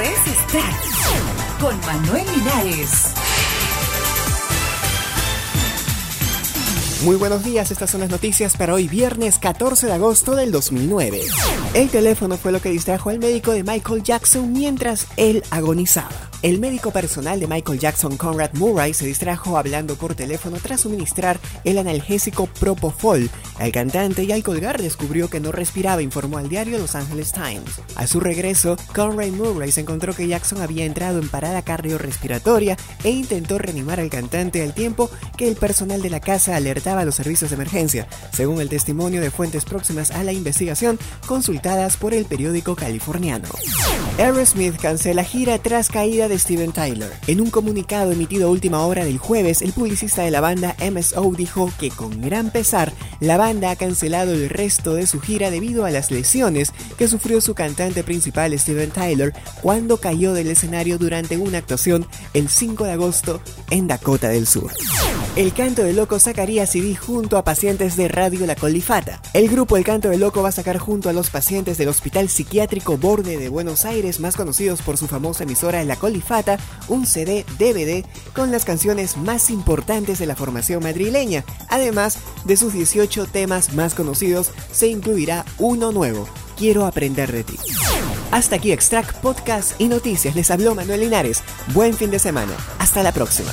es Stack con Manuel Linares. Muy buenos días, estas son las noticias para hoy viernes 14 de agosto del 2009. El teléfono fue lo que distrajo al médico de Michael Jackson mientras él agonizaba. El médico personal de Michael Jackson, Conrad Murray, se distrajo hablando por teléfono tras suministrar el analgésico Propofol al cantante y al colgar descubrió que no respiraba, informó al diario Los Angeles Times. A su regreso, Conrad Murray se encontró que Jackson había entrado en parada cardiorrespiratoria e intentó reanimar al cantante al tiempo que el personal de la casa alertaba a los servicios de emergencia, según el testimonio de fuentes próximas a la investigación consultadas por el periódico californiano. Aerosmith cancela gira tras caída de Steven Tyler. En un comunicado emitido a última hora del jueves, el publicista de la banda MSO dijo que con gran pesar, la banda ha cancelado el resto de su gira debido a las lesiones que sufrió su cantante principal Steven Tyler cuando cayó del escenario durante una actuación el 5 de agosto en Dakota del Sur. El Canto de Loco sacaría CD junto a pacientes de Radio La Colifata. El grupo El Canto de Loco va a sacar junto a los pacientes del Hospital Psiquiátrico Borde de Buenos Aires, más conocidos por su famosa emisora La Colifata, un CD DVD con las canciones más importantes de la formación madrileña. Además de sus 18 temas más conocidos, se incluirá uno nuevo, Quiero aprender de ti. Hasta aquí Extract Podcast y Noticias. Les habló Manuel Linares. Buen fin de semana. Hasta la próxima.